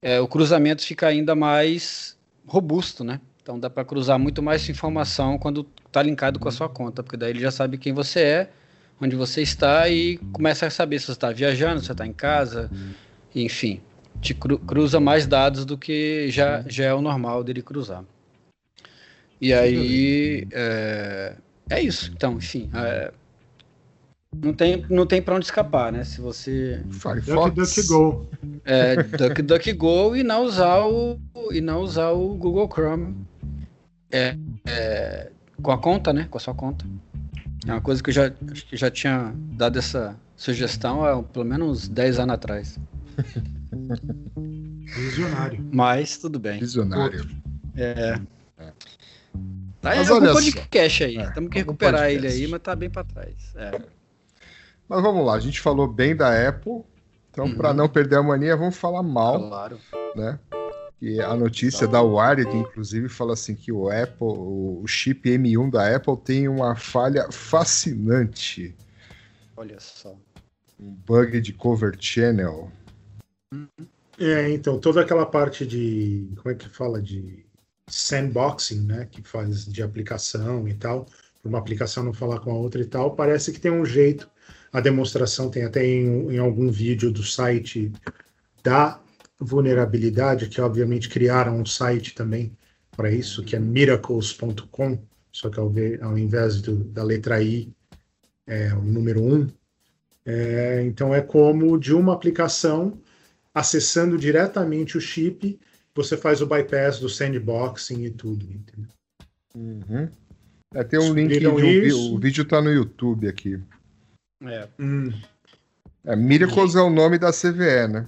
é, o cruzamento fica ainda mais robusto, né? Então dá para cruzar muito mais informação quando está linkado com a sua conta, porque daí ele já sabe quem você é, onde você está e começa a saber se você está viajando, se está em casa, enfim, te cru cruza mais dados do que já, já é o normal dele cruzar. E aí é, é isso. Então, enfim, é, não tem, não tem para onde escapar, né? Se você. Firefox. DuckDuckGo. É, DuckDuckGo e não usar o e não usar o Google Chrome. É, é, com a conta, né? Com a sua conta. É uma coisa que eu já, que já tinha dado essa sugestão há pelo menos 10 anos atrás. Visionário. Mas tudo bem. Visionário. É. é. Tá mas olha podcast aí. É, Temos que recuperar ele aí, mas tá bem para trás. É. Mas vamos lá, a gente falou bem da Apple, então uhum. para não perder a mania, vamos falar mal, claro. né? E a notícia da Wired, inclusive, fala assim que o Apple, o chip M1 da Apple tem uma falha fascinante. Olha só. Um bug de cover channel. É, então, toda aquela parte de. Como é que fala? De sandboxing, né? Que faz de aplicação e tal. Uma aplicação não falar com a outra e tal. Parece que tem um jeito a demonstração tem até em, em algum vídeo do site da vulnerabilidade, que obviamente criaram um site também para isso, que é miracles.com, só que ao, ver, ao invés do, da letra I, é o número 1. É, então é como de uma aplicação acessando diretamente o chip, você faz o bypass do sandboxing e tudo, entendeu? Uhum. É, tem um link, de um, o vídeo está no YouTube aqui. É. Hum. é Miracles é o nome da CVE, né?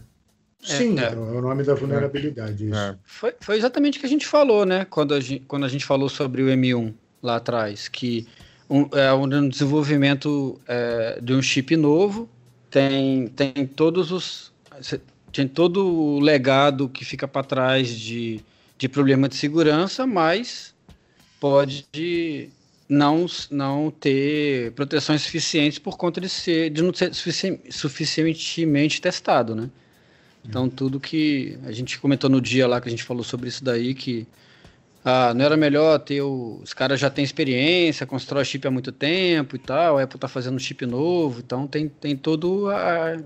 Sim, é, é. é o nome da vulnerabilidade. É. Foi, foi exatamente o que a gente falou, né? Quando a gente, quando a gente falou sobre o M1 lá atrás, que um, é um desenvolvimento é, de um chip novo, tem, tem todos os. Tem todo o legado que fica para trás de, de problema de segurança, mas pode não, não ter proteções suficientes por conta de, ser, de não ser sufici suficientemente testado, né? Então, tudo que a gente comentou no dia lá que a gente falou sobre isso daí, que ah, não era melhor ter o, os caras já têm experiência, constrói chip há muito tempo e tal, a Apple está fazendo chip novo, então tem, tem todo a,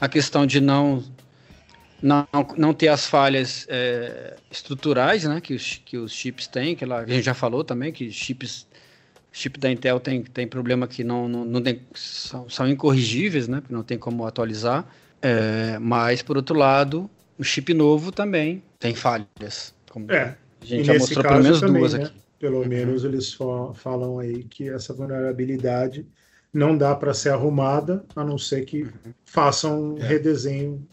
a questão de não não, não ter as falhas é, estruturais, né, que os, que os chips têm, que, ela, a gente já falou também, que chips chip da Intel tem, tem problema que não, não, não tem, são, são incorrigíveis, né? Porque não tem como atualizar. É, mas, por outro lado, o chip novo também tem falhas. Como é. A gente já mostrou pelo menos também, duas né? aqui. Pelo uhum. menos eles falam aí que essa vulnerabilidade não dá para ser arrumada, a não ser que uhum. façam um é. redesenho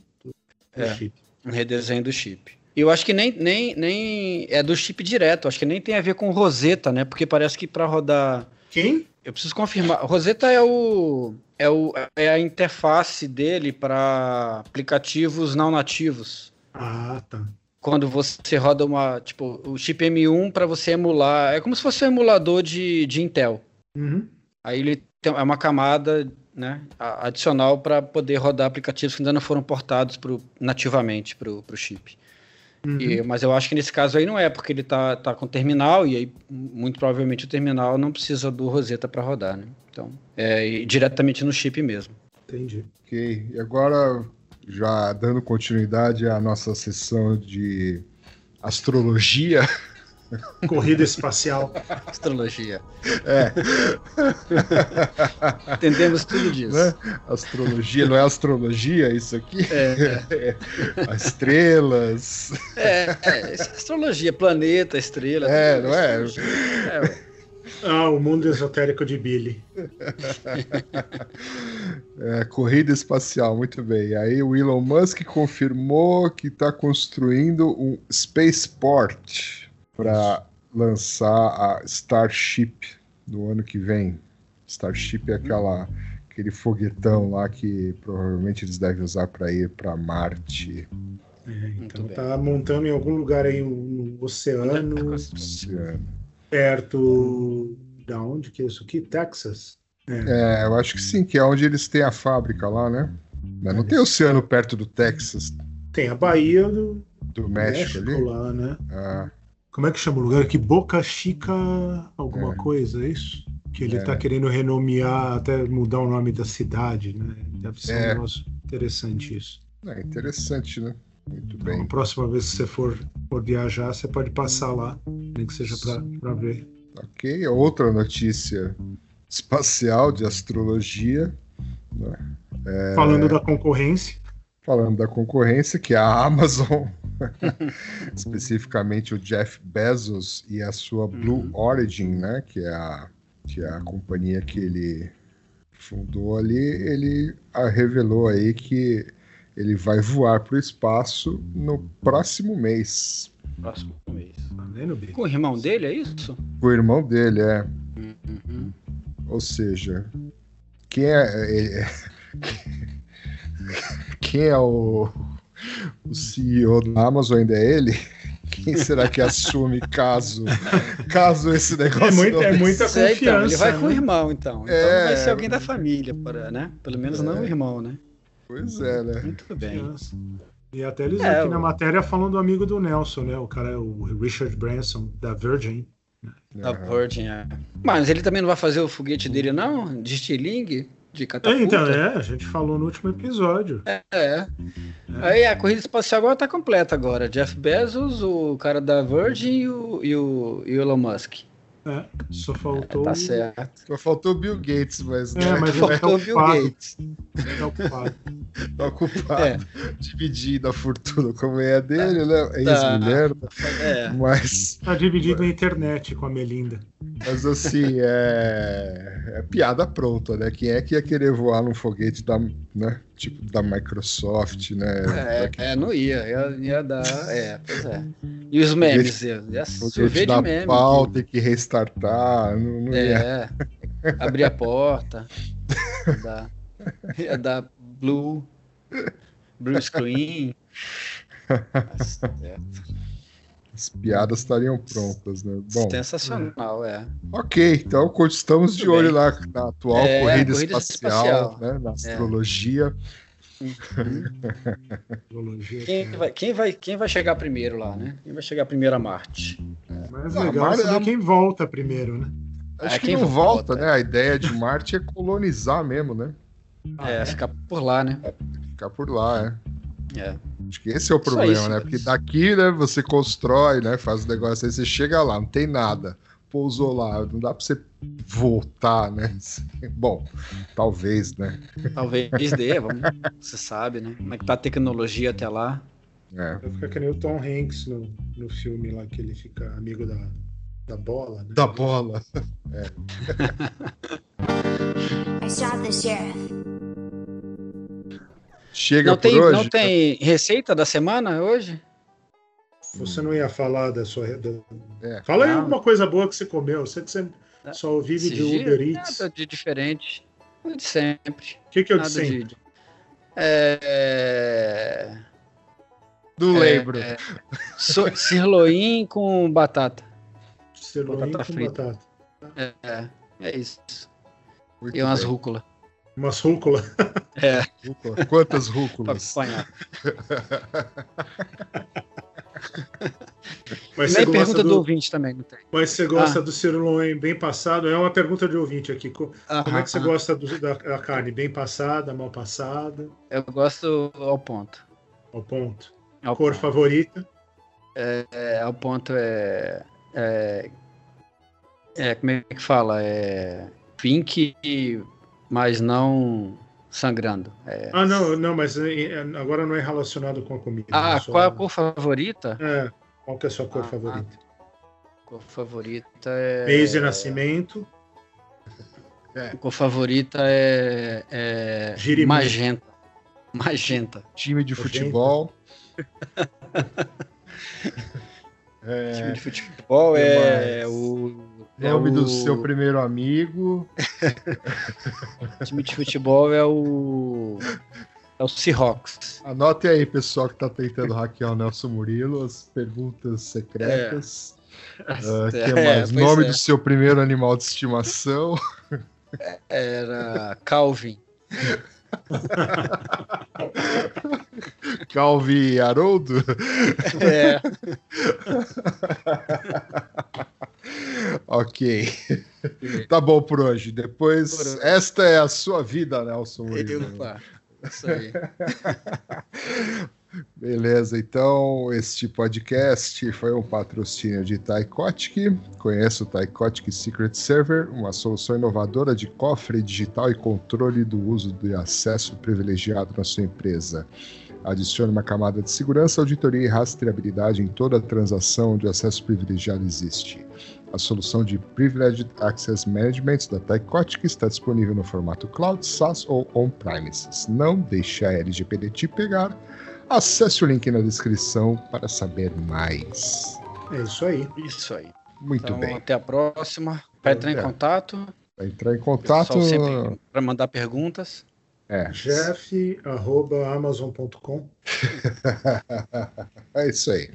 do, é. chip. Um redesenho do chip. Eu acho que nem, nem, nem é do chip direto, acho que nem tem a ver com Rosetta, né? Porque parece que para rodar. Quem? Eu preciso confirmar. Rosetta é o é, o, é a interface dele para aplicativos não nativos. Ah, tá. Quando você roda uma, tipo, o chip M1 para você emular, é como se fosse um emulador de, de Intel. Uhum. Aí ele tem, é uma camada né, adicional para poder rodar aplicativos que ainda não foram portados pro, nativamente para o chip. Uhum. E, mas eu acho que nesse caso aí não é, porque ele tá, tá com terminal e aí muito provavelmente o terminal não precisa do Rosetta para rodar, né? Então, é diretamente no chip mesmo. Entendi. Ok, e agora já dando continuidade à nossa sessão de astrologia, Corrida espacial. Astrologia. É. Entendemos tudo disso. Né? Astrologia, não é astrologia isso aqui? É. é. Estrelas. É, é, astrologia, planeta, estrela. É, não é? é ah, o mundo esotérico de Billy. é, corrida espacial, muito bem. Aí o Elon Musk confirmou que está construindo um spaceport para lançar a Starship no ano que vem. Starship é aquela aquele foguetão lá que provavelmente eles devem usar para ir para Marte. É, então tá montando em algum lugar aí no oceano, oceano. perto da onde que é isso aqui? Texas? É. é. eu acho que sim, que é onde eles têm a fábrica lá, né? Mas não tem oceano perto do Texas. Tem a Bahia do, do México, México ali? lá, né? Ah. Como é que chama o lugar aqui? Boca Chica alguma é. coisa, é isso? Que ele está é. querendo renomear, até mudar o nome da cidade, né? Deve ser um é. negócio interessante isso. É interessante, né? Muito então, bem. A próxima vez que você for, for viajar, você pode passar lá, nem que seja para ver. Ok, outra notícia espacial de astrologia. Né? É... Falando da concorrência. Falando da concorrência, que é a Amazon, especificamente o Jeff Bezos e a sua Blue uhum. Origin, né? Que é a, que é a companhia que ele fundou ali, ele revelou aí que ele vai voar para o espaço no próximo mês. Próximo mês. Com o irmão dele, é isso? Com o irmão dele, é. Uhum. Ou seja, quem é, é quem é o, o CEO da Amazon ainda é ele? Quem será que assume caso caso esse negócio é, muito, é muita confiança. Então, ele vai né? com o irmão, então. Então é... vai ser alguém da família, para, né? Pelo menos é... não o irmão, né? Pois é, né? Muito bem. E até eles é, aqui na matéria falam do amigo do Nelson, né? O cara é o Richard Branson, da Virgin. Da Virgin, é. Mas ele também não vai fazer o foguete dele, não? De estilingue? De catapulta? É, então, é, a gente falou no último episódio. É, é. é. Aí a corrida espacial agora tá completa agora. Jeff Bezos, o cara da Virgin e o, e o, e o Elon Musk. É, só faltou. tá certo. Só faltou Bill Gates, mas. É, mas tá faltou Bill Gates. Tá ocupado. tá ocupado. É. Dividindo a fortuna como é a dele, né? É tá. ex-mulher. É. Mas. Tá dividido na internet com a Melinda. Mas assim, é... é piada pronta, né? Quem é que ia querer voar num foguete da, né? Tipo da Microsoft, né? É, é não ia, ia, ia dar, é, pois é. E os memes, ia, ia chover de meme. Pau, ter que restartar, não, não é, ia. abrir a porta, ia dar, ia dar blue, blue screen. As piadas estariam prontas, né? Bom, Sensacional, é. Ok, então estamos Muito de olho lá na atual é, corrida, corrida, espacial, espacial. Né? na é. astrologia. É. quem, vai, quem, vai, quem vai chegar primeiro lá, né? Quem vai chegar primeiro a Marte? Mas ah, legal Marte, é quem volta primeiro, né? Acho é, que não volta, volta, né? A ideia de Marte é colonizar mesmo, né? Ah, é, ficar por lá, né? Ficar por lá, é. É. Acho que esse é o problema, isso, né? Porque daqui, né, você constrói, né? Faz o negócio aí, você chega lá, não tem nada. Pousou lá, não dá pra você voltar, né? Bom, talvez, né? Talvez dê, vamos, você sabe, né? Como é que tá a tecnologia até lá. É. Vai ficar que nem o Tom Hanks no, no filme lá, que ele fica amigo da, da bola, né? Da bola. É. I shot the sheriff. Chega não por tem, hoje. Não tem receita da semana hoje? Você não ia falar da sua. Da... É. Fala aí alguma coisa boa que você comeu. Eu sei que você é. só vive de Uber Eats. Nada de diferente. De sempre. O que, que é o de sempre? De... É... Não é, lembro. É... So... Sirloin com batata. Sirloin batata com frita. batata. É, é isso. Muito e umas rúcula. Umas rúcula. É. Rúcula. Quantas rúculas? Mas Nem pergunta do... do... ouvinte também, não tem. Mas você gosta ah. do sirloin bem passado? É uma pergunta de ouvinte aqui. Como é que você gosta do, da, da, carne? Bem passada, mal passada? Eu gosto ao ponto. Ao ponto. Ao Cor ponto. favorita? É, é, ao ponto é, é, é. Como é que fala? É. Pink mas não sangrando. É... Ah, não, não, mas agora não é relacionado com a comida. Ah, é só... qual é a cor favorita? É, qual que é a sua cor ah, favorita? A cor favorita é. Mês de nascimento. É. A cor favorita é, é... magenta. Magenta. Time de futebol. É... Time de futebol é, o. É Nome o... do seu primeiro amigo. time de futebol é o. É o Seahawks. Anote aí, pessoal que está tentando hackear o Nelson Murilo, as perguntas secretas. É. Uh, que é mais? Nome é. do seu primeiro animal de estimação. Era Calvin. Calvi Haroldo? É. ok. Tá bom por hoje. Depois, por esta é a sua vida, Nelson. Opa, isso aí. Beleza, então este podcast foi um patrocínio de Taikotic. Conheça o Taikotic Secret Server, uma solução inovadora de cofre digital e controle do uso de acesso privilegiado na sua empresa. Adicione uma camada de segurança, auditoria e rastreabilidade em toda transação onde acesso privilegiado existe. A solução de Privileged Access Management da Tycotic está disponível no formato Cloud, SaaS ou On-Premises. Não deixe a LGPD te pegar Acesse o link na descrição para saber mais. É isso aí. Isso aí. Muito então, bem. Até a próxima. Para entrar em contato. Para entrar em contato. Para mandar perguntas. É. Jeff.amazon.com. é isso aí.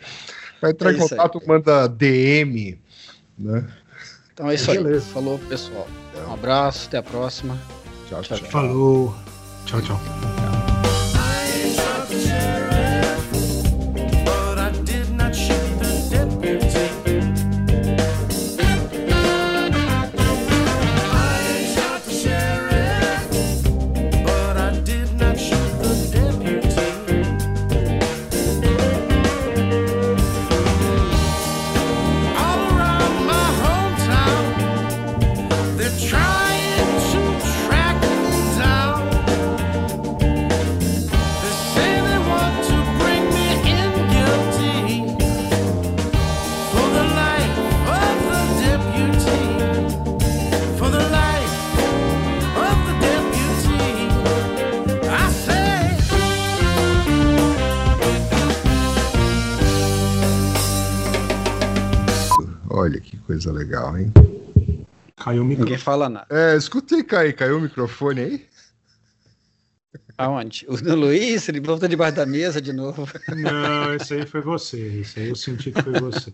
Para entrar é em contato, aí. manda DM. Né? Então é isso aí. Beleza. Falou, pessoal. Um abraço, até a próxima. Tchau, tchau. tchau. Falou. Tchau, tchau. Coisa legal, hein? Caiu o microfone. Ninguém fala nada. É, escutei cair. Caiu o microfone aí? Aonde? O do Luiz? Ele volta debaixo da mesa de novo. Não, esse aí foi você. Esse aí eu senti que foi você.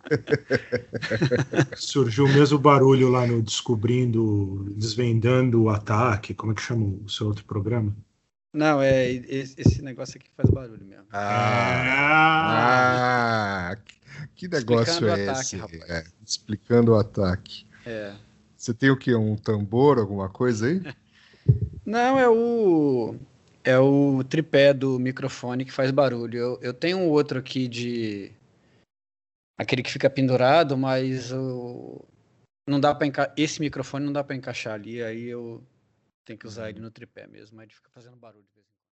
Surgiu o mesmo barulho lá no Descobrindo, Desvendando o Ataque. Como é que chama o seu outro programa? Não, é esse negócio aqui faz barulho mesmo. Ah, ah que negócio é esse? É, explicando o ataque. É. Você tem o que? Um tambor, alguma coisa aí? Não, é o é o tripé do microfone que faz barulho. Eu, eu tenho um outro aqui de aquele que fica pendurado, mas o... não dá para enca... esse microfone não dá para encaixar ali, aí eu tenho que usar ele no tripé mesmo, aí ele fica fazendo barulho.